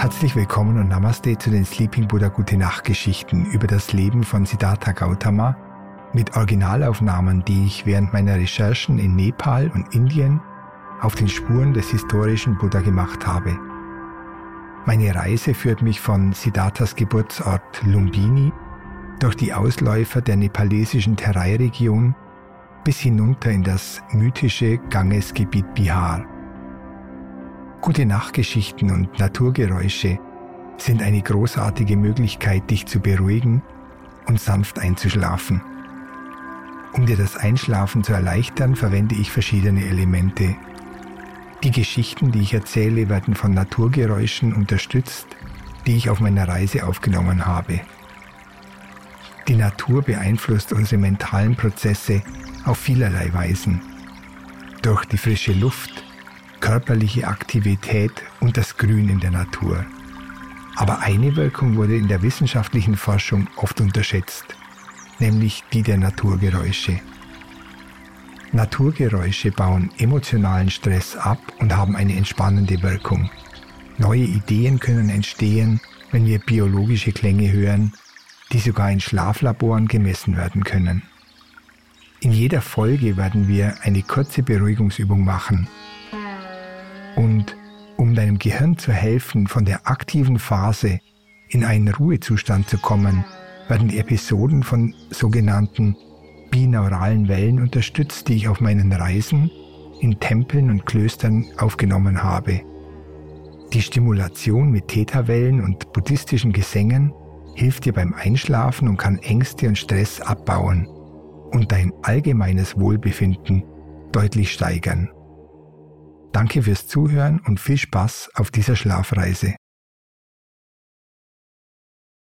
Herzlich willkommen und Namaste zu den Sleeping Buddha Gute Nacht Geschichten über das Leben von Siddhartha Gautama mit Originalaufnahmen, die ich während meiner Recherchen in Nepal und Indien auf den Spuren des historischen Buddha gemacht habe. Meine Reise führt mich von Siddharthas Geburtsort Lumbini durch die Ausläufer der nepalesischen Terai-Region bis hinunter in das mythische Gangesgebiet Bihar. Gute Nachtgeschichten und Naturgeräusche sind eine großartige Möglichkeit, dich zu beruhigen und sanft einzuschlafen. Um dir das Einschlafen zu erleichtern, verwende ich verschiedene Elemente. Die Geschichten, die ich erzähle, werden von Naturgeräuschen unterstützt, die ich auf meiner Reise aufgenommen habe. Die Natur beeinflusst unsere mentalen Prozesse auf vielerlei Weisen. Durch die frische Luft, körperliche Aktivität und das Grün in der Natur. Aber eine Wirkung wurde in der wissenschaftlichen Forschung oft unterschätzt, nämlich die der Naturgeräusche. Naturgeräusche bauen emotionalen Stress ab und haben eine entspannende Wirkung. Neue Ideen können entstehen, wenn wir biologische Klänge hören, die sogar in Schlaflaboren gemessen werden können. In jeder Folge werden wir eine kurze Beruhigungsübung machen. Und um deinem Gehirn zu helfen, von der aktiven Phase in einen Ruhezustand zu kommen, werden die Episoden von sogenannten binauralen Wellen unterstützt, die ich auf meinen Reisen in Tempeln und Klöstern aufgenommen habe. Die Stimulation mit Theta-Wellen und buddhistischen Gesängen hilft dir beim Einschlafen und kann Ängste und Stress abbauen und dein allgemeines Wohlbefinden deutlich steigern. Danke fürs Zuhören und viel Spaß auf dieser Schlafreise.